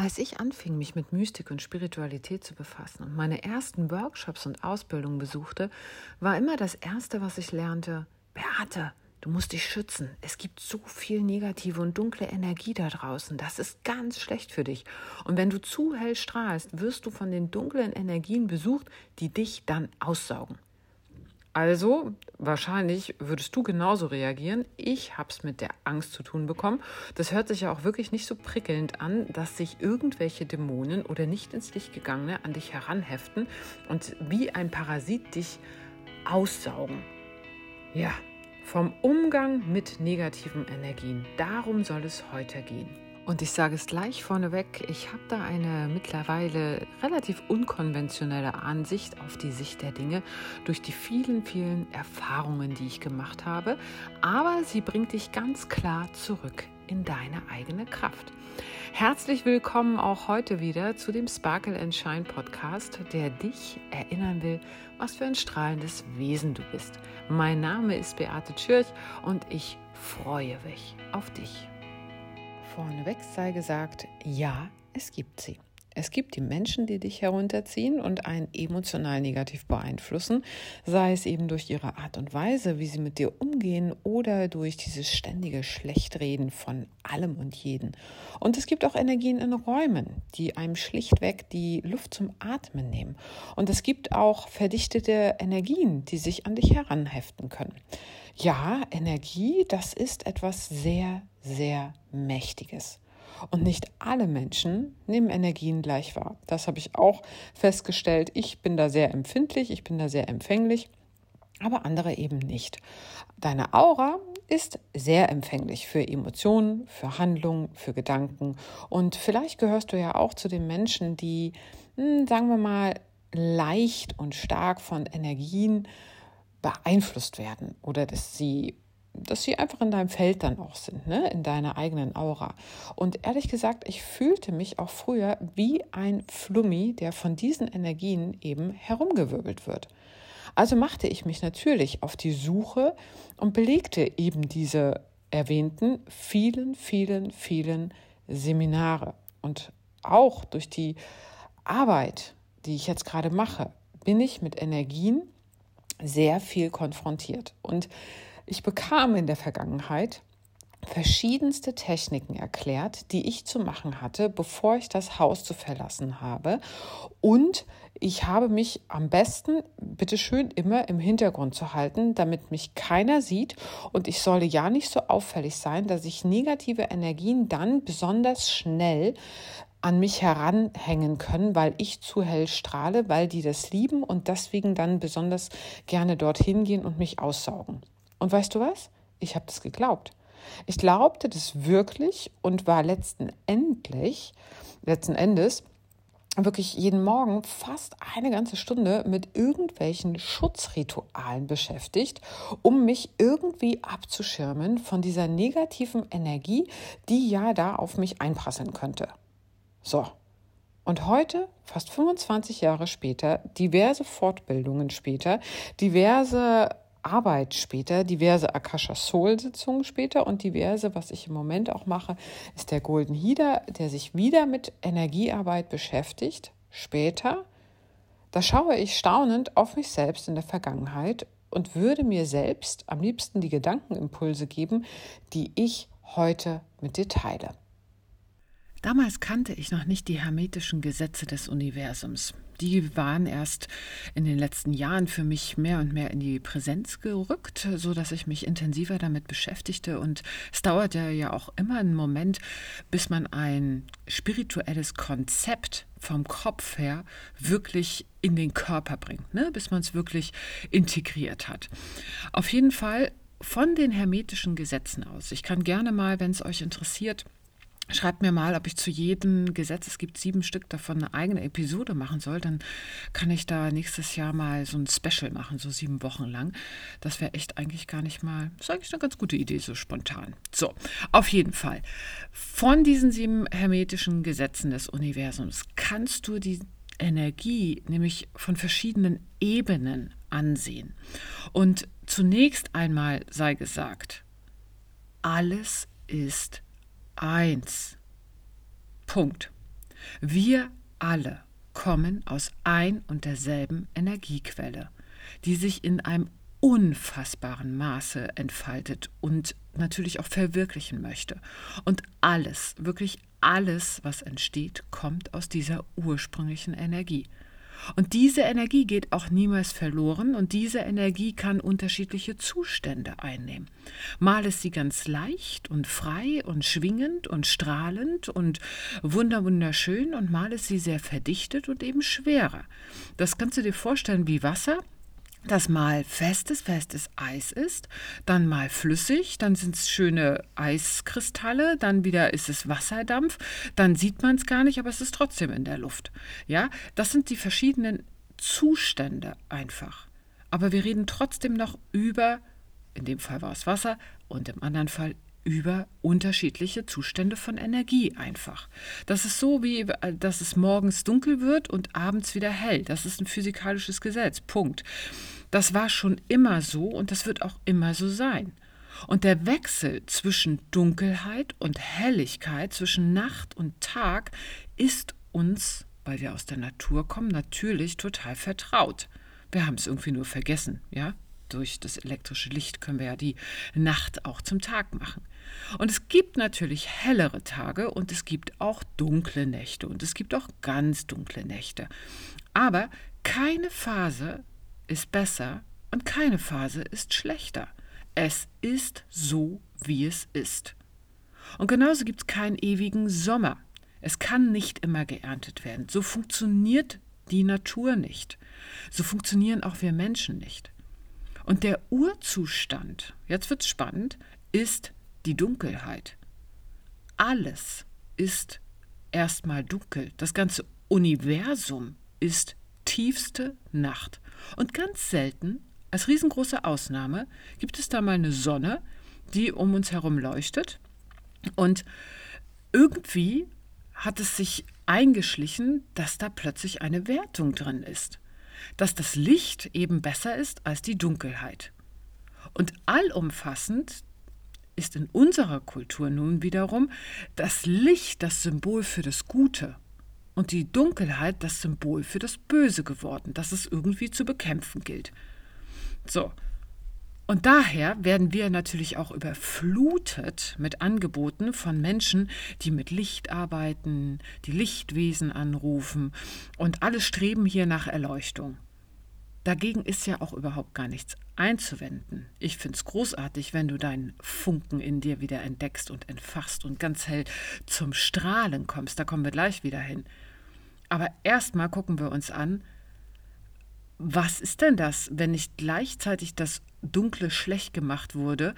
Als ich anfing, mich mit Mystik und Spiritualität zu befassen und meine ersten Workshops und Ausbildungen besuchte, war immer das Erste, was ich lernte, Beate, du musst dich schützen. Es gibt so viel negative und dunkle Energie da draußen. Das ist ganz schlecht für dich. Und wenn du zu hell strahlst, wirst du von den dunklen Energien besucht, die dich dann aussaugen. Also, wahrscheinlich würdest du genauso reagieren. Ich habe es mit der Angst zu tun bekommen. Das hört sich ja auch wirklich nicht so prickelnd an, dass sich irgendwelche Dämonen oder nicht ins Licht gegangene an dich heranheften und wie ein Parasit dich aussaugen. Ja, vom Umgang mit negativen Energien. Darum soll es heute gehen. Und ich sage es gleich vorneweg, ich habe da eine mittlerweile relativ unkonventionelle Ansicht auf die Sicht der Dinge durch die vielen, vielen Erfahrungen, die ich gemacht habe. Aber sie bringt dich ganz klar zurück in deine eigene Kraft. Herzlich willkommen auch heute wieder zu dem Sparkle and Shine Podcast, der dich erinnern will, was für ein strahlendes Wesen du bist. Mein Name ist Beate Tschirch und ich freue mich auf dich. Vorneweg sei gesagt, ja, es gibt sie. Es gibt die Menschen, die dich herunterziehen und einen emotional negativ beeinflussen, sei es eben durch ihre Art und Weise, wie sie mit dir umgehen oder durch dieses ständige Schlechtreden von allem und jeden. Und es gibt auch Energien in Räumen, die einem schlichtweg die Luft zum Atmen nehmen. Und es gibt auch verdichtete Energien, die sich an dich heranheften können. Ja, Energie, das ist etwas sehr, sehr Mächtiges. Und nicht alle Menschen nehmen Energien gleich wahr. Das habe ich auch festgestellt. Ich bin da sehr empfindlich, ich bin da sehr empfänglich, aber andere eben nicht. Deine Aura ist sehr empfänglich für Emotionen, für Handlungen, für Gedanken. Und vielleicht gehörst du ja auch zu den Menschen, die, hm, sagen wir mal, leicht und stark von Energien beeinflusst werden oder dass sie dass sie einfach in deinem Feld dann auch sind, ne? in deiner eigenen Aura. Und ehrlich gesagt, ich fühlte mich auch früher wie ein Flummi, der von diesen Energien eben herumgewirbelt wird. Also machte ich mich natürlich auf die Suche und belegte eben diese erwähnten vielen, vielen, vielen Seminare. Und auch durch die Arbeit, die ich jetzt gerade mache, bin ich mit Energien sehr viel konfrontiert. Und ich bekam in der Vergangenheit verschiedenste Techniken erklärt, die ich zu machen hatte, bevor ich das Haus zu verlassen habe. Und ich habe mich am besten, bitteschön, immer im Hintergrund zu halten, damit mich keiner sieht. Und ich solle ja nicht so auffällig sein, dass ich negative Energien dann besonders schnell an mich heranhängen können, weil ich zu hell strahle, weil die das lieben und deswegen dann besonders gerne dorthin gehen und mich aussaugen. Und weißt du was? Ich habe das geglaubt. Ich glaubte das wirklich und war letzten letzten Endes wirklich jeden Morgen fast eine ganze Stunde mit irgendwelchen Schutzritualen beschäftigt, um mich irgendwie abzuschirmen von dieser negativen Energie, die ja da auf mich einprasseln könnte. So. Und heute, fast 25 Jahre später, diverse Fortbildungen später, diverse Arbeit später, diverse Akasha Soul Sitzungen später und diverse, was ich im Moment auch mache, ist der Golden Healer, der sich wieder mit Energiearbeit beschäftigt. Später, da schaue ich staunend auf mich selbst in der Vergangenheit und würde mir selbst am liebsten die Gedankenimpulse geben, die ich heute mit dir teile. Damals kannte ich noch nicht die hermetischen Gesetze des Universums. Die waren erst in den letzten Jahren für mich mehr und mehr in die Präsenz gerückt, so dass ich mich intensiver damit beschäftigte. Und es dauert ja, auch immer einen Moment, bis man ein spirituelles Konzept vom Kopf her wirklich in den Körper bringt, ne? bis man es wirklich integriert hat. Auf jeden Fall von den hermetischen Gesetzen aus. Ich kann gerne mal, wenn es euch interessiert, Schreibt mir mal, ob ich zu jedem Gesetz, es gibt sieben Stück davon, eine eigene Episode machen soll. Dann kann ich da nächstes Jahr mal so ein Special machen, so sieben Wochen lang. Das wäre echt eigentlich gar nicht mal, das ist eigentlich eine ganz gute Idee, so spontan. So, auf jeden Fall. Von diesen sieben hermetischen Gesetzen des Universums kannst du die Energie nämlich von verschiedenen Ebenen ansehen. Und zunächst einmal sei gesagt, alles ist eins. Punkt. Wir alle kommen aus ein und derselben Energiequelle, die sich in einem unfassbaren Maße entfaltet und natürlich auch verwirklichen möchte. Und alles, wirklich alles, was entsteht, kommt aus dieser ursprünglichen Energie. Und diese Energie geht auch niemals verloren und diese Energie kann unterschiedliche Zustände einnehmen. Mal ist sie ganz leicht und frei und schwingend und strahlend und wunderschön und mal ist sie sehr verdichtet und eben schwerer. Das kannst du dir vorstellen wie Wasser das mal festes, festes Eis ist, dann mal flüssig, dann sind es schöne Eiskristalle, dann wieder ist es Wasserdampf, dann sieht man es gar nicht, aber es ist trotzdem in der Luft. Ja, das sind die verschiedenen Zustände einfach. Aber wir reden trotzdem noch über, in dem Fall war es Wasser und im anderen Fall über unterschiedliche Zustände von Energie einfach. Das ist so wie, dass es morgens dunkel wird und abends wieder hell. Das ist ein physikalisches Gesetz. Punkt. Das war schon immer so und das wird auch immer so sein. Und der Wechsel zwischen Dunkelheit und Helligkeit, zwischen Nacht und Tag, ist uns, weil wir aus der Natur kommen, natürlich total vertraut. Wir haben es irgendwie nur vergessen, ja? Durch das elektrische Licht können wir ja die Nacht auch zum Tag machen. Und es gibt natürlich hellere Tage und es gibt auch dunkle Nächte und es gibt auch ganz dunkle Nächte. Aber keine Phase ist besser und keine Phase ist schlechter. Es ist so, wie es ist. Und genauso gibt es keinen ewigen Sommer. Es kann nicht immer geerntet werden. So funktioniert die Natur nicht. So funktionieren auch wir Menschen nicht. Und der Urzustand, jetzt wird es spannend, ist die Dunkelheit. Alles ist erstmal dunkel. Das ganze Universum ist tiefste Nacht. Und ganz selten, als riesengroße Ausnahme, gibt es da mal eine Sonne, die um uns herum leuchtet. Und irgendwie hat es sich eingeschlichen, dass da plötzlich eine Wertung drin ist. Dass das Licht eben besser ist als die Dunkelheit. Und allumfassend ist in unserer Kultur nun wiederum das Licht das Symbol für das Gute und die Dunkelheit das Symbol für das Böse geworden, das es irgendwie zu bekämpfen gilt. So. Und daher werden wir natürlich auch überflutet mit Angeboten von Menschen, die mit Licht arbeiten, die Lichtwesen anrufen und alle streben hier nach Erleuchtung. Dagegen ist ja auch überhaupt gar nichts einzuwenden. Ich finde es großartig, wenn du deinen Funken in dir wieder entdeckst und entfachst und ganz hell zum Strahlen kommst. Da kommen wir gleich wieder hin. Aber erstmal gucken wir uns an, was ist denn das, wenn nicht gleichzeitig das Dunkle schlecht gemacht wurde?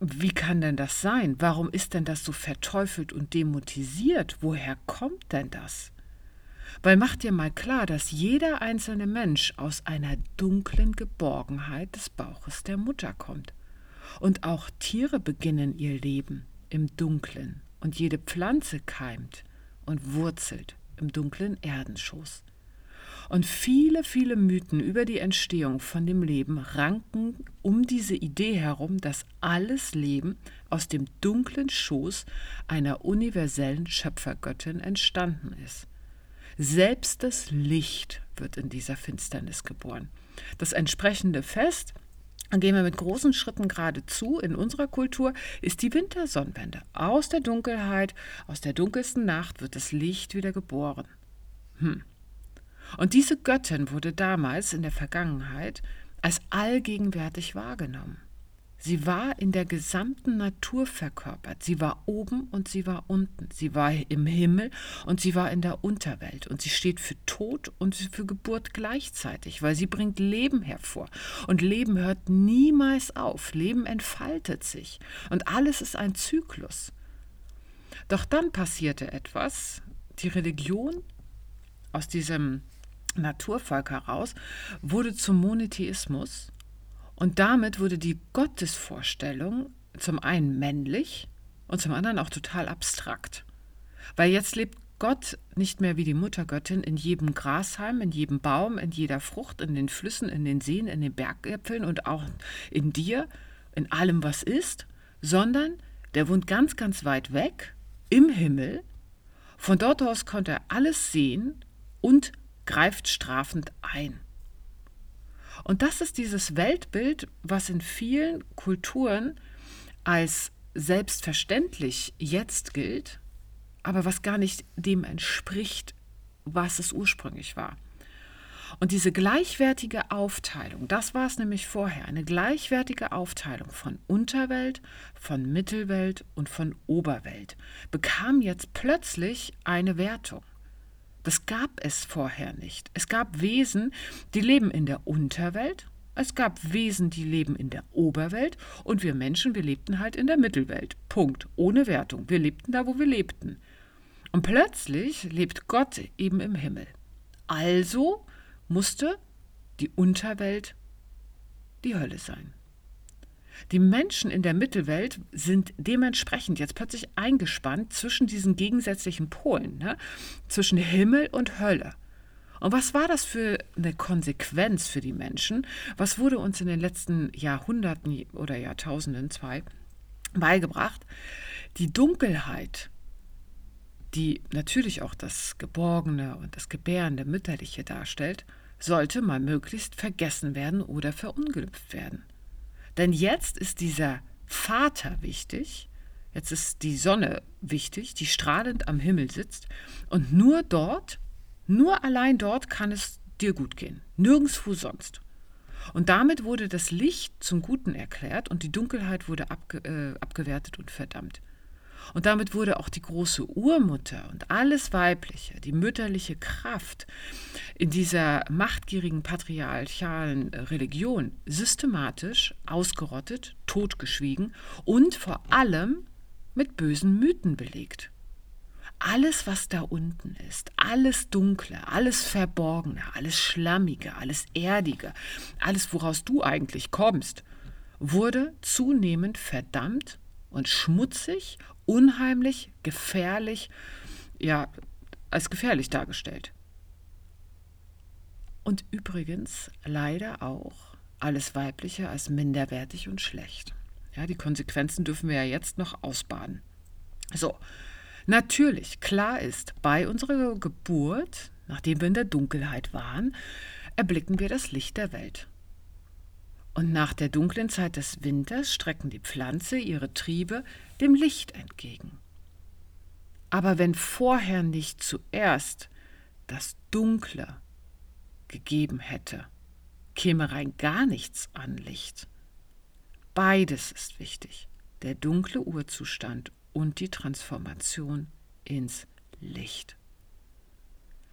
Wie kann denn das sein? Warum ist denn das so verteufelt und demotisiert? Woher kommt denn das? Weil mach dir mal klar, dass jeder einzelne Mensch aus einer dunklen Geborgenheit des Bauches der Mutter kommt. Und auch Tiere beginnen ihr Leben im Dunklen und jede Pflanze keimt und wurzelt im dunklen Erdenschoß. Und viele, viele Mythen über die Entstehung von dem Leben ranken um diese Idee herum, dass alles Leben aus dem dunklen Schoß einer universellen Schöpfergöttin entstanden ist. Selbst das Licht wird in dieser Finsternis geboren. Das entsprechende Fest dann gehen wir mit großen Schritten geradezu. In unserer Kultur ist die Wintersonnenwende. Aus der Dunkelheit, aus der dunkelsten Nacht wird das Licht wieder geboren. Hm. Und diese Göttin wurde damals in der Vergangenheit als allgegenwärtig wahrgenommen. Sie war in der gesamten Natur verkörpert. Sie war oben und sie war unten. Sie war im Himmel und sie war in der Unterwelt. Und sie steht für Tod und für Geburt gleichzeitig, weil sie bringt Leben hervor. Und Leben hört niemals auf. Leben entfaltet sich. Und alles ist ein Zyklus. Doch dann passierte etwas. Die Religion aus diesem Naturvolk heraus wurde zum Monotheismus und damit wurde die Gottesvorstellung zum einen männlich und zum anderen auch total abstrakt. Weil jetzt lebt Gott nicht mehr wie die Muttergöttin in jedem Grashalm, in jedem Baum, in jeder Frucht, in den Flüssen, in den Seen, in den Berggipfeln und auch in dir, in allem, was ist, sondern der wohnt ganz, ganz weit weg im Himmel Von dort aus konnte er alles sehen und greift strafend ein. Und das ist dieses Weltbild, was in vielen Kulturen als selbstverständlich jetzt gilt, aber was gar nicht dem entspricht, was es ursprünglich war. Und diese gleichwertige Aufteilung, das war es nämlich vorher, eine gleichwertige Aufteilung von Unterwelt, von Mittelwelt und von Oberwelt, bekam jetzt plötzlich eine Wertung. Das gab es vorher nicht. Es gab Wesen, die leben in der Unterwelt, es gab Wesen, die leben in der Oberwelt und wir Menschen, wir lebten halt in der Mittelwelt. Punkt. Ohne Wertung. Wir lebten da, wo wir lebten. Und plötzlich lebt Gott eben im Himmel. Also musste die Unterwelt die Hölle sein. Die Menschen in der Mittelwelt sind dementsprechend jetzt plötzlich eingespannt zwischen diesen gegensätzlichen Polen, ne? zwischen Himmel und Hölle. Und was war das für eine Konsequenz für die Menschen? Was wurde uns in den letzten Jahrhunderten oder Jahrtausenden zwei beigebracht? Die Dunkelheit, die natürlich auch das Geborgene und das Gebärende Mütterliche darstellt, sollte mal möglichst vergessen werden oder verunglimpft werden. Denn jetzt ist dieser Vater wichtig, jetzt ist die Sonne wichtig, die strahlend am Himmel sitzt, und nur dort, nur allein dort kann es dir gut gehen, nirgendwo sonst. Und damit wurde das Licht zum Guten erklärt und die Dunkelheit wurde abge äh, abgewertet und verdammt. Und damit wurde auch die große Urmutter und alles Weibliche, die mütterliche Kraft in dieser machtgierigen patriarchalen Religion systematisch ausgerottet, totgeschwiegen und vor allem mit bösen Mythen belegt. Alles, was da unten ist, alles Dunkle, alles Verborgene, alles Schlammige, alles Erdige, alles, woraus du eigentlich kommst, wurde zunehmend verdammt und schmutzig unheimlich, gefährlich, ja, als gefährlich dargestellt. Und übrigens leider auch alles Weibliche als minderwertig und schlecht. Ja, die Konsequenzen dürfen wir ja jetzt noch ausbaden. So, natürlich, klar ist, bei unserer Geburt, nachdem wir in der Dunkelheit waren, erblicken wir das Licht der Welt. Und nach der dunklen Zeit des Winters strecken die Pflanze ihre Triebe dem Licht entgegen. Aber wenn vorher nicht zuerst das Dunkle gegeben hätte, käme rein gar nichts an Licht. Beides ist wichtig, der dunkle Urzustand und die Transformation ins Licht.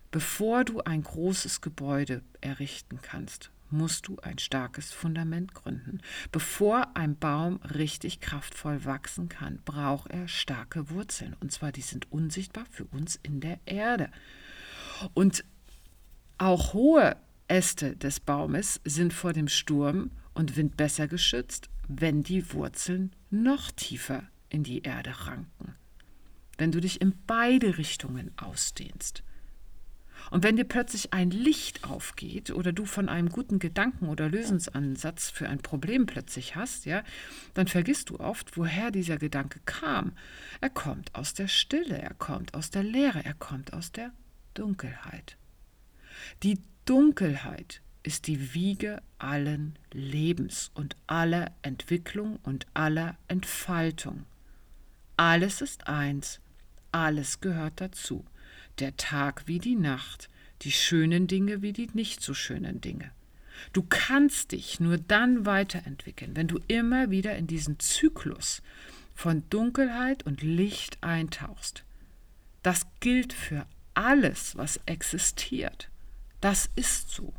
Bevor du ein großes Gebäude errichten kannst, musst du ein starkes Fundament gründen. Bevor ein Baum richtig kraftvoll wachsen kann, braucht er starke Wurzeln. Und zwar, die sind unsichtbar für uns in der Erde. Und auch hohe Äste des Baumes sind vor dem Sturm und Wind besser geschützt, wenn die Wurzeln noch tiefer in die Erde ranken. Wenn du dich in beide Richtungen ausdehnst. Und wenn dir plötzlich ein Licht aufgeht oder du von einem guten Gedanken oder Lösungsansatz für ein Problem plötzlich hast, ja, dann vergisst du oft, woher dieser Gedanke kam. Er kommt aus der Stille, er kommt aus der Leere, er kommt aus der Dunkelheit. Die Dunkelheit ist die Wiege allen Lebens und aller Entwicklung und aller Entfaltung. Alles ist eins, alles gehört dazu der Tag wie die Nacht, die schönen Dinge wie die nicht so schönen Dinge. Du kannst dich nur dann weiterentwickeln, wenn du immer wieder in diesen Zyklus von Dunkelheit und Licht eintauchst. Das gilt für alles, was existiert. Das ist so.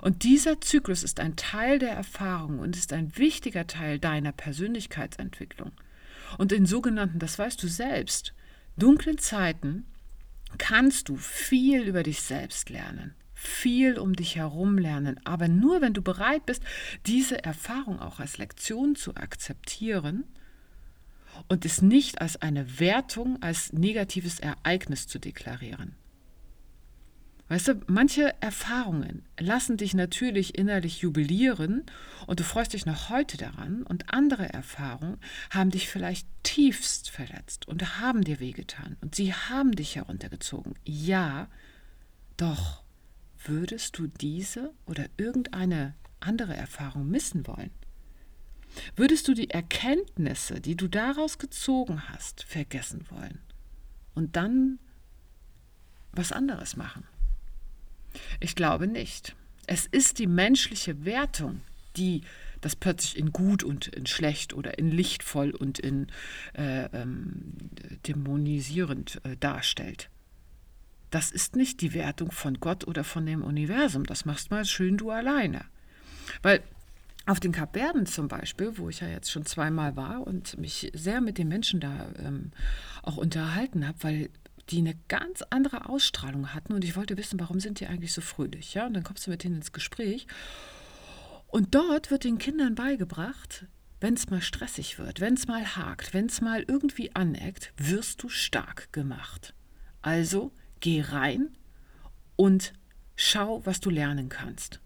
Und dieser Zyklus ist ein Teil der Erfahrung und ist ein wichtiger Teil deiner Persönlichkeitsentwicklung. Und in sogenannten, das weißt du selbst, dunklen Zeiten kannst du viel über dich selbst lernen, viel um dich herum lernen, aber nur wenn du bereit bist, diese Erfahrung auch als Lektion zu akzeptieren und es nicht als eine Wertung, als negatives Ereignis zu deklarieren. Weißt du, manche Erfahrungen lassen dich natürlich innerlich jubilieren und du freust dich noch heute daran und andere Erfahrungen haben dich vielleicht tiefst verletzt und haben dir wehgetan und sie haben dich heruntergezogen. Ja, doch würdest du diese oder irgendeine andere Erfahrung missen wollen? Würdest du die Erkenntnisse, die du daraus gezogen hast, vergessen wollen und dann was anderes machen? Ich glaube nicht. Es ist die menschliche Wertung, die das plötzlich in gut und in schlecht oder in lichtvoll und in äh, ähm, dämonisierend äh, darstellt. Das ist nicht die Wertung von Gott oder von dem Universum. Das machst mal schön du alleine. Weil auf den Kapverden zum Beispiel, wo ich ja jetzt schon zweimal war und mich sehr mit den Menschen da ähm, auch unterhalten habe, weil die eine ganz andere Ausstrahlung hatten und ich wollte wissen, warum sind die eigentlich so fröhlich, ja? Und dann kommst du mit denen ins Gespräch und dort wird den Kindern beigebracht, wenn es mal stressig wird, wenn es mal hakt, wenn es mal irgendwie aneckt, wirst du stark gemacht. Also geh rein und schau, was du lernen kannst.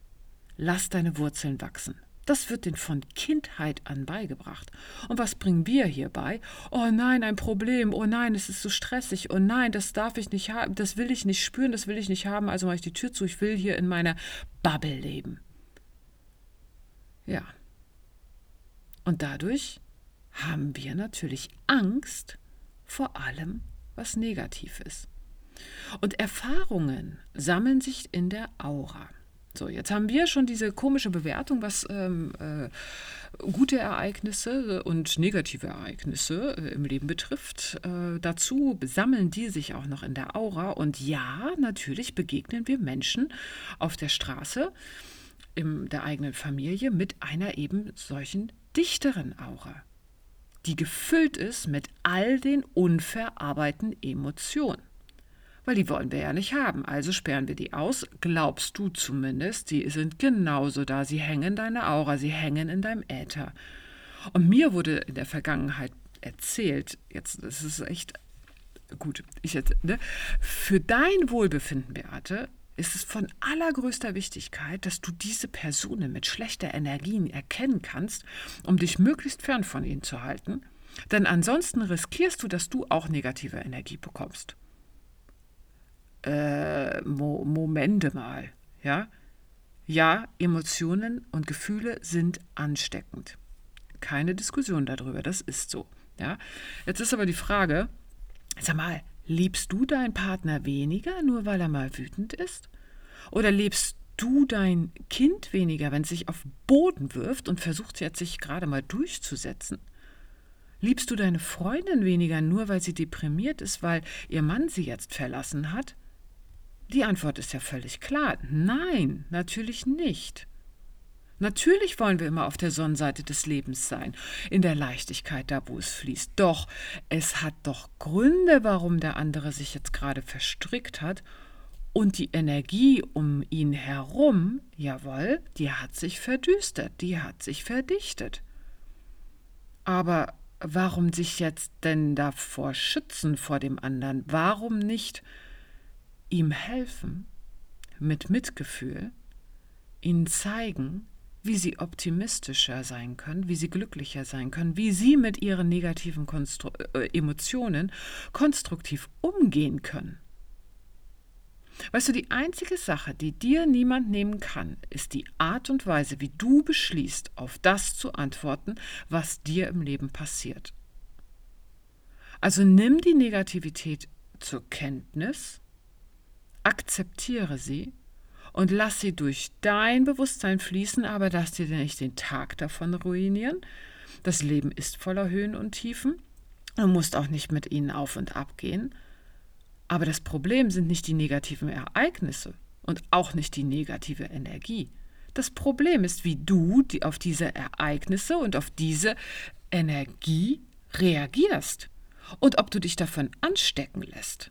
Lass deine Wurzeln wachsen. Das wird den von Kindheit an beigebracht. Und was bringen wir hierbei? Oh nein, ein Problem. Oh nein, es ist so stressig. Oh nein, das darf ich nicht haben. Das will ich nicht spüren. Das will ich nicht haben. Also mache ich die Tür zu. Ich will hier in meiner Bubble leben. Ja. Und dadurch haben wir natürlich Angst vor allem, was negativ ist. Und Erfahrungen sammeln sich in der Aura. So, jetzt haben wir schon diese komische Bewertung, was ähm, äh, gute Ereignisse und negative Ereignisse äh, im Leben betrifft. Äh, dazu sammeln die sich auch noch in der Aura. Und ja, natürlich begegnen wir Menschen auf der Straße, in der eigenen Familie, mit einer eben solchen dichteren Aura, die gefüllt ist mit all den unverarbeiteten Emotionen weil die wollen wir ja nicht haben. Also sperren wir die aus. Glaubst du zumindest, die sind genauso da. Sie hängen in deiner Aura, sie hängen in deinem Äther. Und mir wurde in der Vergangenheit erzählt, jetzt, das ist echt gut, ich jetzt, ne? für dein Wohlbefinden, Beate, ist es von allergrößter Wichtigkeit, dass du diese Personen mit schlechter Energie erkennen kannst, um dich möglichst fern von ihnen zu halten. Denn ansonsten riskierst du, dass du auch negative Energie bekommst äh, Mo Momente mal, ja. Ja, Emotionen und Gefühle sind ansteckend. Keine Diskussion darüber, das ist so. Ja? Jetzt ist aber die Frage, sag mal, liebst du deinen Partner weniger, nur weil er mal wütend ist? Oder lebst du dein Kind weniger, wenn es sich auf Boden wirft und versucht jetzt sich gerade mal durchzusetzen? Liebst du deine Freundin weniger, nur weil sie deprimiert ist, weil ihr Mann sie jetzt verlassen hat? Die Antwort ist ja völlig klar. Nein, natürlich nicht. Natürlich wollen wir immer auf der Sonnenseite des Lebens sein, in der Leichtigkeit, da wo es fließt. Doch es hat doch Gründe, warum der andere sich jetzt gerade verstrickt hat. Und die Energie um ihn herum, jawohl, die hat sich verdüstert, die hat sich verdichtet. Aber warum sich jetzt denn davor schützen vor dem anderen? Warum nicht ihm helfen mit Mitgefühl, ihnen zeigen, wie sie optimistischer sein können, wie sie glücklicher sein können, wie sie mit ihren negativen Konstru äh, Emotionen konstruktiv umgehen können. Weißt du, die einzige Sache, die dir niemand nehmen kann, ist die Art und Weise, wie du beschließt, auf das zu antworten, was dir im Leben passiert. Also nimm die Negativität zur Kenntnis akzeptiere sie und lass sie durch dein Bewusstsein fließen, aber lass dir nicht den Tag davon ruinieren. Das Leben ist voller Höhen und Tiefen. Du musst auch nicht mit ihnen auf und ab gehen. Aber das Problem sind nicht die negativen Ereignisse und auch nicht die negative Energie. Das Problem ist, wie du die auf diese Ereignisse und auf diese Energie reagierst und ob du dich davon anstecken lässt.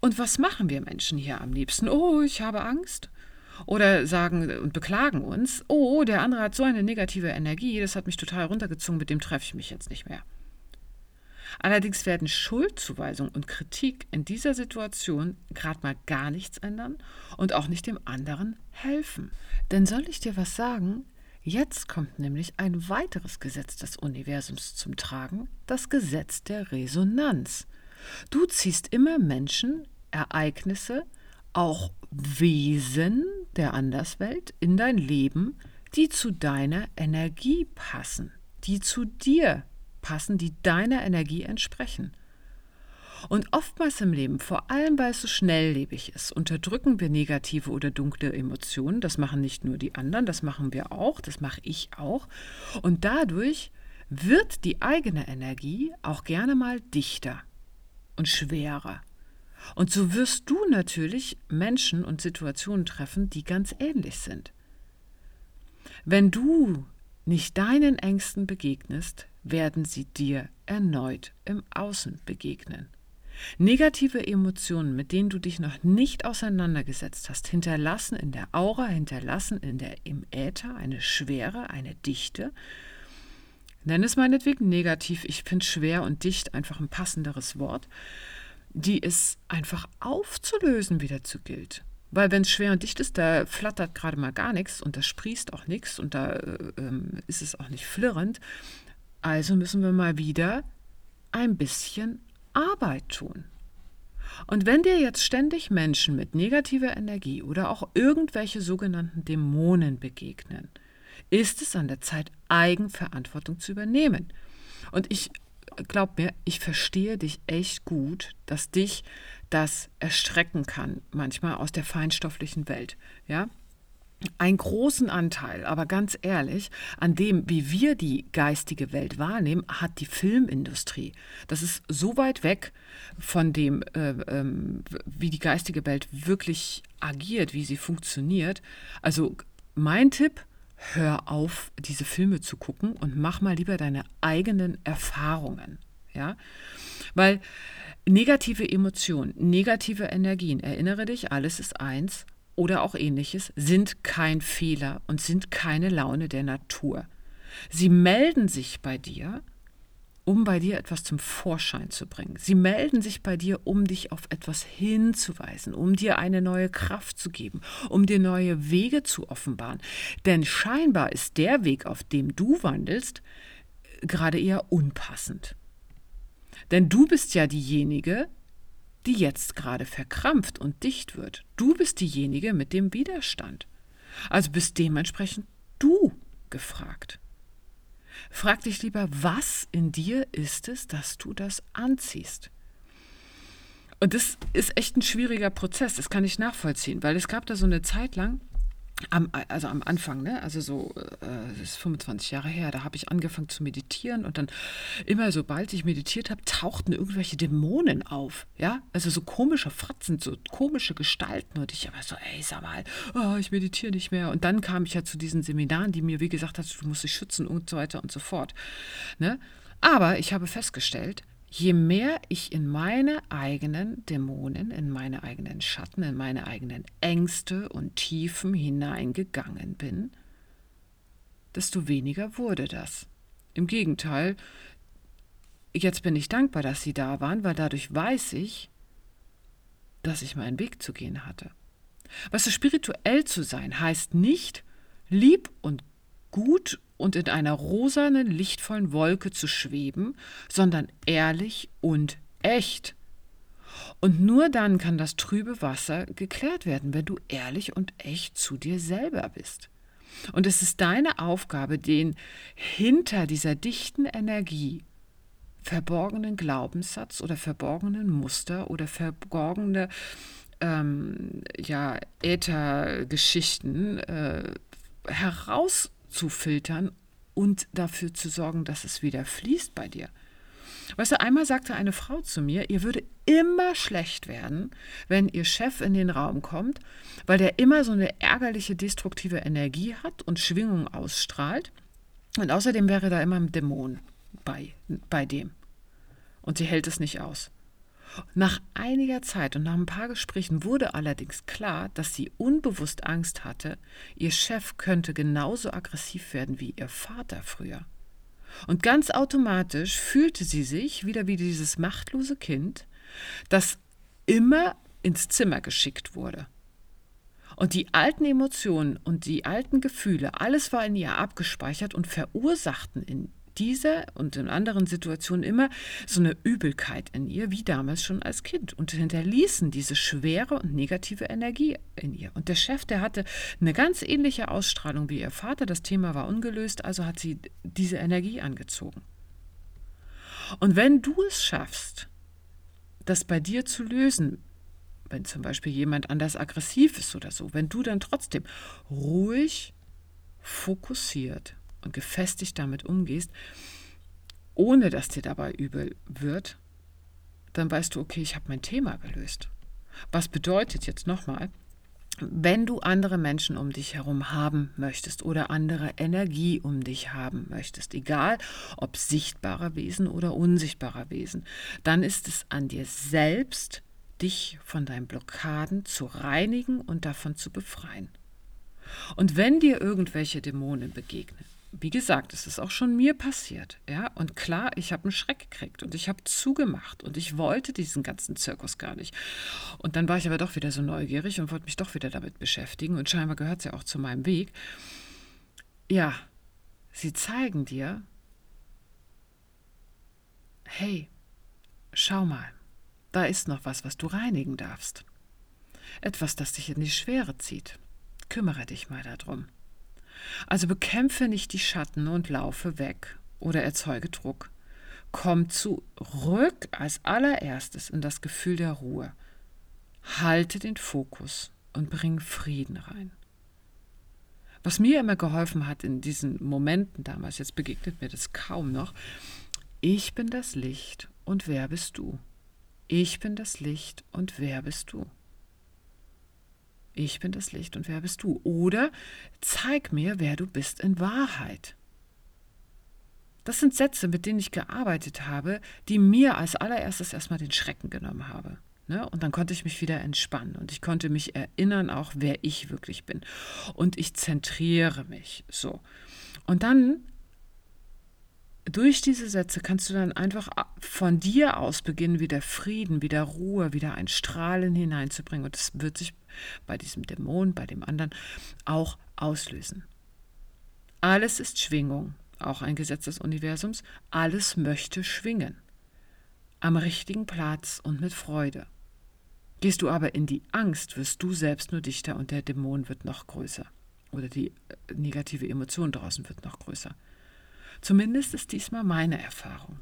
Und was machen wir Menschen hier am liebsten? Oh, ich habe Angst. Oder sagen und beklagen uns, oh, der andere hat so eine negative Energie, das hat mich total runtergezogen, mit dem treffe ich mich jetzt nicht mehr. Allerdings werden Schuldzuweisung und Kritik in dieser Situation gerade mal gar nichts ändern und auch nicht dem anderen helfen. Denn soll ich dir was sagen? Jetzt kommt nämlich ein weiteres Gesetz des Universums zum Tragen, das Gesetz der Resonanz. Du ziehst immer Menschen, Ereignisse, auch Wesen der Anderswelt in dein Leben, die zu deiner Energie passen, die zu dir passen, die deiner Energie entsprechen. Und oftmals im Leben, vor allem weil es so schnelllebig ist, unterdrücken wir negative oder dunkle Emotionen. Das machen nicht nur die anderen, das machen wir auch, das mache ich auch. Und dadurch wird die eigene Energie auch gerne mal dichter und schwerer. Und so wirst du natürlich Menschen und Situationen treffen, die ganz ähnlich sind. Wenn du nicht deinen Ängsten begegnest, werden sie dir erneut im Außen begegnen. Negative Emotionen, mit denen du dich noch nicht auseinandergesetzt hast, hinterlassen in der Aura, hinterlassen in der, im Äther eine Schwere, eine Dichte. Nenn es meinetwegen negativ, ich finde schwer und dicht einfach ein passenderes Wort, die es einfach aufzulösen wieder zu gilt. Weil wenn es schwer und dicht ist, da flattert gerade mal gar nichts und da sprießt auch nichts und da äh, ähm, ist es auch nicht flirrend. Also müssen wir mal wieder ein bisschen Arbeit tun. Und wenn dir jetzt ständig Menschen mit negativer Energie oder auch irgendwelche sogenannten Dämonen begegnen, ist es an der Zeit, Eigenverantwortung zu übernehmen. Und ich glaub mir, ich verstehe dich echt gut, dass dich das erstrecken kann, manchmal aus der feinstofflichen Welt. Ja, einen großen Anteil, aber ganz ehrlich, an dem, wie wir die geistige Welt wahrnehmen, hat die Filmindustrie. Das ist so weit weg von dem, äh, ähm, wie die geistige Welt wirklich agiert, wie sie funktioniert. Also mein Tipp, hör auf, diese Filme zu gucken und mach mal lieber deine eigenen Erfahrungen. Ja, weil negative Emotionen, negative Energien, erinnere dich, alles ist eins oder auch ähnliches sind kein Fehler und sind keine Laune der Natur. Sie melden sich bei dir, um bei dir etwas zum Vorschein zu bringen. Sie melden sich bei dir, um dich auf etwas hinzuweisen, um dir eine neue Kraft zu geben, um dir neue Wege zu offenbaren. Denn scheinbar ist der Weg, auf dem du wandelst, gerade eher unpassend. Denn du bist ja diejenige, die jetzt gerade verkrampft und dicht wird. Du bist diejenige mit dem Widerstand. Also bist dementsprechend du gefragt. Frag dich lieber, was in dir ist es, dass du das anziehst? Und das ist echt ein schwieriger Prozess, das kann ich nachvollziehen, weil es gab da so eine Zeit lang, am, also am Anfang, ne? also so, äh, das ist 25 Jahre her, da habe ich angefangen zu meditieren und dann immer sobald ich meditiert habe, tauchten irgendwelche Dämonen auf, ja, also so komische Fratzen, so komische Gestalten und ich aber so, ey, sag mal, oh, ich meditiere nicht mehr und dann kam ich ja zu diesen Seminaren, die mir wie gesagt hat, du musst dich schützen und so weiter und so fort, ne? Aber ich habe festgestellt, je mehr ich in meine eigenen Dämonen, in meine eigenen Schatten, in meine eigenen Ängste und Tiefen hineingegangen bin, desto weniger wurde das. Im Gegenteil, jetzt bin ich dankbar, dass sie da waren, weil dadurch weiß ich, dass ich meinen Weg zu gehen hatte. Was so spirituell zu sein heißt nicht, lieb und gut und in einer rosanen, lichtvollen Wolke zu schweben, sondern ehrlich und echt. Und nur dann kann das trübe Wasser geklärt werden, wenn du ehrlich und echt zu dir selber bist. Und es ist deine Aufgabe, den hinter dieser dichten Energie verborgenen Glaubenssatz oder verborgenen Muster oder verborgene ähm, ja, Äthergeschichten äh, heraus zu filtern und dafür zu sorgen, dass es wieder fließt bei dir. Weißt du, einmal sagte eine Frau zu mir, ihr würde immer schlecht werden, wenn ihr Chef in den Raum kommt, weil der immer so eine ärgerliche, destruktive Energie hat und Schwingung ausstrahlt. Und außerdem wäre da immer ein Dämon bei, bei dem. Und sie hält es nicht aus. Nach einiger Zeit und nach ein paar Gesprächen wurde allerdings klar, dass sie unbewusst Angst hatte, ihr Chef könnte genauso aggressiv werden wie ihr Vater früher. Und ganz automatisch fühlte sie sich wieder wie dieses machtlose Kind, das immer ins Zimmer geschickt wurde. Und die alten Emotionen und die alten Gefühle, alles war in ihr abgespeichert und verursachten in dieser und in anderen Situationen immer so eine Übelkeit in ihr, wie damals schon als Kind, und hinterließen diese schwere und negative Energie in ihr. Und der Chef, der hatte eine ganz ähnliche Ausstrahlung wie ihr Vater. Das Thema war ungelöst, also hat sie diese Energie angezogen. Und wenn du es schaffst, das bei dir zu lösen, wenn zum Beispiel jemand anders aggressiv ist oder so, wenn du dann trotzdem ruhig, fokussiert und gefestigt damit umgehst, ohne dass dir dabei übel wird, dann weißt du, okay, ich habe mein Thema gelöst. Was bedeutet jetzt nochmal, wenn du andere Menschen um dich herum haben möchtest oder andere Energie um dich haben möchtest, egal ob sichtbarer Wesen oder unsichtbarer Wesen, dann ist es an dir selbst, dich von deinen Blockaden zu reinigen und davon zu befreien. Und wenn dir irgendwelche Dämonen begegnen, wie gesagt, es ist auch schon mir passiert, ja, und klar, ich habe einen Schreck gekriegt und ich habe zugemacht und ich wollte diesen ganzen Zirkus gar nicht. Und dann war ich aber doch wieder so neugierig und wollte mich doch wieder damit beschäftigen und scheinbar gehört es ja auch zu meinem Weg. Ja, sie zeigen dir, hey, schau mal, da ist noch was, was du reinigen darfst. Etwas, das dich in die Schwere zieht. Kümmere dich mal darum. Also bekämpfe nicht die Schatten und laufe weg oder erzeuge Druck. Komm zurück als allererstes in das Gefühl der Ruhe. Halte den Fokus und bring Frieden rein. Was mir immer geholfen hat in diesen Momenten damals, jetzt begegnet mir das kaum noch, ich bin das Licht und wer bist du? Ich bin das Licht und wer bist du? Ich bin das Licht und wer bist du? Oder zeig mir, wer du bist in Wahrheit. Das sind Sätze, mit denen ich gearbeitet habe, die mir als allererstes erstmal den Schrecken genommen habe. Ne? Und dann konnte ich mich wieder entspannen und ich konnte mich erinnern, auch wer ich wirklich bin. Und ich zentriere mich so. Und dann durch diese Sätze kannst du dann einfach von dir aus beginnen, wieder Frieden, wieder Ruhe, wieder ein Strahlen hineinzubringen. Und das wird sich bei diesem Dämon, bei dem anderen auch auslösen. Alles ist Schwingung, auch ein Gesetz des Universums. Alles möchte schwingen. Am richtigen Platz und mit Freude. Gehst du aber in die Angst, wirst du selbst nur dichter und der Dämon wird noch größer. Oder die äh, negative Emotion draußen wird noch größer. Zumindest ist diesmal meine Erfahrung.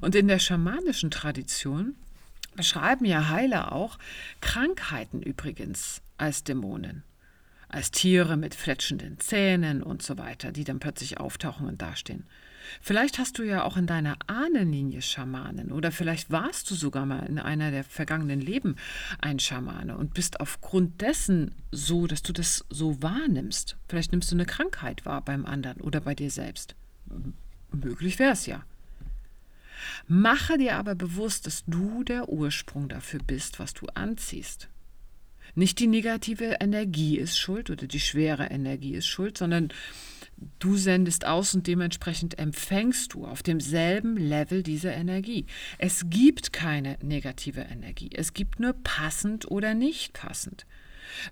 Und in der schamanischen Tradition beschreiben ja Heiler auch Krankheiten übrigens als Dämonen, als Tiere mit fletschenden Zähnen und so weiter, die dann plötzlich auftauchen und dastehen. Vielleicht hast du ja auch in deiner Ahnenlinie Schamanen oder vielleicht warst du sogar mal in einer der vergangenen Leben ein Schamane und bist aufgrund dessen so, dass du das so wahrnimmst. Vielleicht nimmst du eine Krankheit wahr beim anderen oder bei dir selbst. Möglich wäre es ja. Mache dir aber bewusst, dass du der Ursprung dafür bist, was du anziehst. Nicht die negative Energie ist schuld oder die schwere Energie ist schuld, sondern du sendest aus und dementsprechend empfängst du auf demselben Level diese Energie. Es gibt keine negative Energie. Es gibt nur passend oder nicht passend.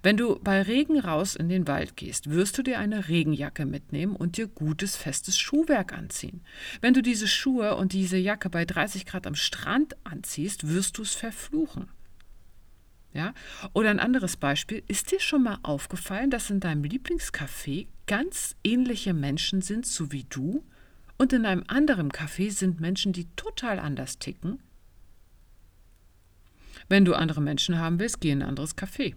Wenn du bei Regen raus in den Wald gehst, wirst du dir eine Regenjacke mitnehmen und dir gutes, festes Schuhwerk anziehen. Wenn du diese Schuhe und diese Jacke bei 30 Grad am Strand anziehst, wirst du es verfluchen. Ja? Oder ein anderes Beispiel, ist dir schon mal aufgefallen, dass in deinem Lieblingscafé ganz ähnliche Menschen sind, so wie du, und in einem anderen Café sind Menschen, die total anders ticken? Wenn du andere Menschen haben willst, geh in ein anderes Café.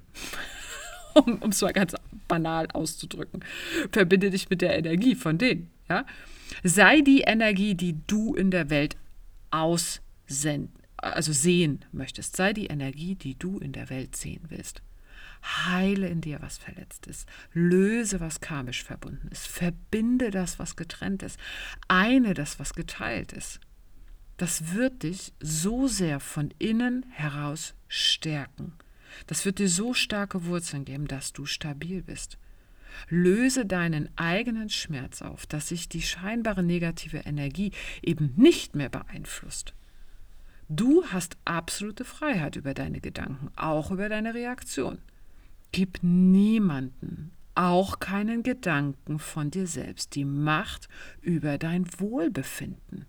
um es mal ganz banal auszudrücken. Verbinde dich mit der Energie von denen. Ja? Sei die Energie, die du in der Welt aussenden, also sehen möchtest. Sei die Energie, die du in der Welt sehen willst. Heile in dir, was verletzt ist. Löse, was karmisch verbunden ist. Verbinde das, was getrennt ist. Eine das, was geteilt ist das wird dich so sehr von innen heraus stärken. Das wird dir so starke Wurzeln geben, dass du stabil bist. Löse deinen eigenen Schmerz auf, dass sich die scheinbare negative Energie eben nicht mehr beeinflusst. Du hast absolute Freiheit über deine Gedanken, auch über deine Reaktion. Gib niemanden, auch keinen Gedanken von dir selbst, die Macht über dein Wohlbefinden.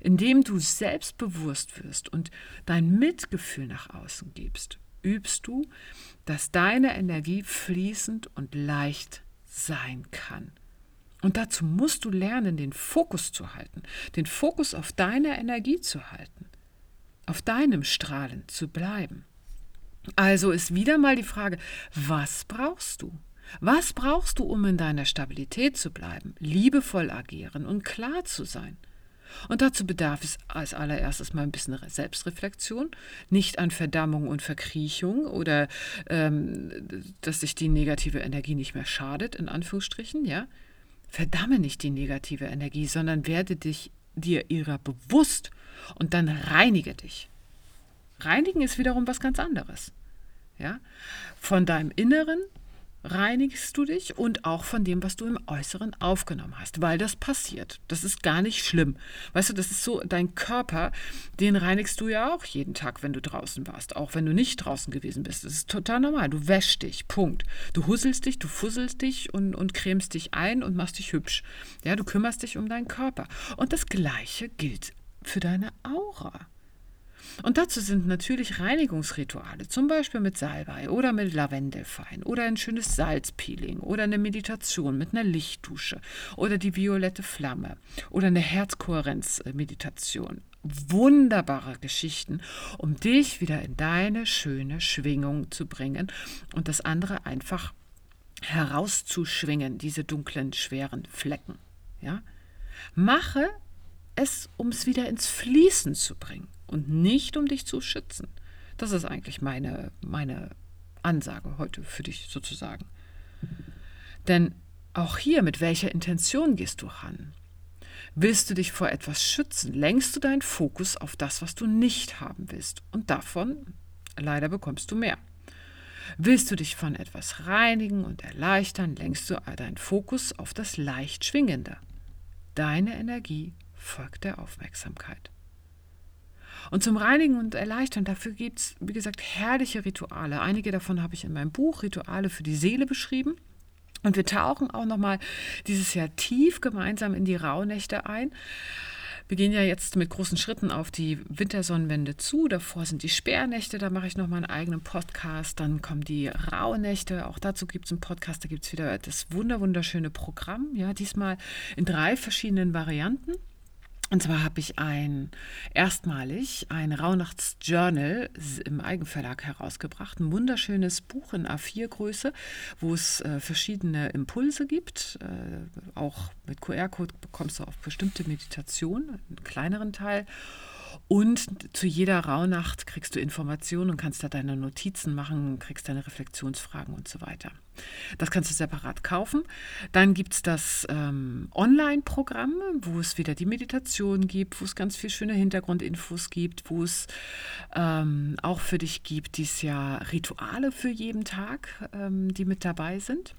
Indem du selbstbewusst wirst und dein Mitgefühl nach außen gibst, übst du, dass deine Energie fließend und leicht sein kann. Und dazu musst du lernen, den Fokus zu halten, den Fokus auf deine Energie zu halten, auf deinem Strahlen zu bleiben. Also ist wieder mal die Frage, was brauchst du? Was brauchst du, um in deiner Stabilität zu bleiben, liebevoll agieren und klar zu sein? Und dazu bedarf es als allererstes mal ein bisschen Selbstreflexion, nicht an Verdammung und Verkriechung oder ähm, dass sich die negative Energie nicht mehr schadet, in Anführungsstrichen, ja. Verdamme nicht die negative Energie, sondern werde dich dir ihrer bewusst und dann reinige dich. Reinigen ist wiederum was ganz anderes. Ja? Von deinem Inneren reinigst du dich und auch von dem, was du im Äußeren aufgenommen hast, weil das passiert. Das ist gar nicht schlimm. Weißt du, das ist so, dein Körper, den reinigst du ja auch jeden Tag, wenn du draußen warst, auch wenn du nicht draußen gewesen bist. Das ist total normal. Du wäschst dich, Punkt. Du husselst dich, du fusselst dich und, und cremst dich ein und machst dich hübsch. Ja, du kümmerst dich um deinen Körper. Und das Gleiche gilt für deine Aura. Und dazu sind natürlich Reinigungsrituale, zum Beispiel mit Salbei oder mit Lavendelfein oder ein schönes Salzpeeling oder eine Meditation mit einer Lichtdusche oder die violette Flamme oder eine Herzkohärenzmeditation. Wunderbare Geschichten, um dich wieder in deine schöne Schwingung zu bringen und das andere einfach herauszuschwingen, diese dunklen, schweren Flecken. Ja? Mache es, um es wieder ins Fließen zu bringen und nicht um dich zu schützen. Das ist eigentlich meine, meine Ansage heute für dich sozusagen. Denn auch hier, mit welcher Intention gehst du ran? Willst du dich vor etwas schützen, lenkst du deinen Fokus auf das, was du nicht haben willst. Und davon, leider, bekommst du mehr. Willst du dich von etwas reinigen und erleichtern, lenkst du deinen Fokus auf das leicht Schwingende. Deine Energie folgt der Aufmerksamkeit. Und zum Reinigen und Erleichtern, dafür gibt es, wie gesagt, herrliche Rituale. Einige davon habe ich in meinem Buch Rituale für die Seele beschrieben. Und wir tauchen auch nochmal dieses Jahr tief gemeinsam in die Rauhnächte ein. Wir gehen ja jetzt mit großen Schritten auf die Wintersonnenwende zu. Davor sind die Sperrnächte, da mache ich nochmal einen eigenen Podcast. Dann kommen die Rauhnächte, auch dazu gibt es einen Podcast, da gibt es wieder das wunderschöne Programm. Ja, diesmal in drei verschiedenen Varianten. Und zwar habe ich ein erstmalig ein Rauhnachtsjournal im Eigenverlag herausgebracht, ein wunderschönes Buch in A4-Größe, wo es äh, verschiedene Impulse gibt. Äh, auch mit QR-Code bekommst du auf bestimmte Meditationen, einen kleineren Teil. Und zu jeder Rauhnacht kriegst du Informationen und kannst da deine Notizen machen, kriegst deine Reflexionsfragen und so weiter. Das kannst du separat kaufen. Dann gibt es das ähm, Online-Programm, wo es wieder die Meditation gibt, wo es ganz viel schöne Hintergrundinfos gibt, wo es ähm, auch für dich gibt dieses Jahr Rituale für jeden Tag, ähm, die mit dabei sind.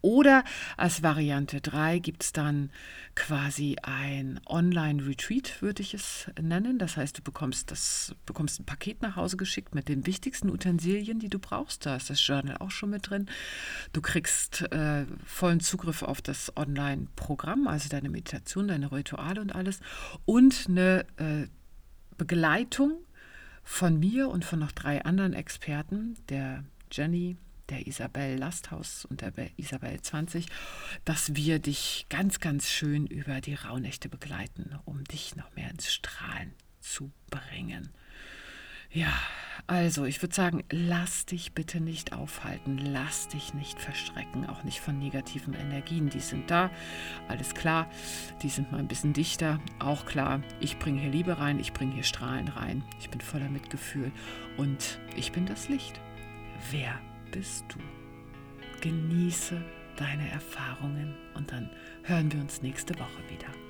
Oder als Variante 3 gibt es dann quasi ein Online-Retreat, würde ich es nennen. Das heißt, du bekommst, das, bekommst ein Paket nach Hause geschickt mit den wichtigsten Utensilien, die du brauchst. Da ist das Journal auch schon mit drin. Du kriegst äh, vollen Zugriff auf das Online-Programm, also deine Meditation, deine Rituale und alles. Und eine äh, Begleitung von mir und von noch drei anderen Experten, der Jenny, der Isabel Lasthaus und der Isabel 20, dass wir dich ganz, ganz schön über die Rauhnächte begleiten, um dich noch mehr ins Strahlen zu bringen. Ja, also ich würde sagen, lass dich bitte nicht aufhalten, lass dich nicht verschrecken, auch nicht von negativen Energien. Die sind da, alles klar, die sind mal ein bisschen dichter, auch klar. Ich bringe hier Liebe rein, ich bringe hier Strahlen rein, ich bin voller Mitgefühl und ich bin das Licht. Wer bist du. Genieße deine Erfahrungen und dann hören wir uns nächste Woche wieder.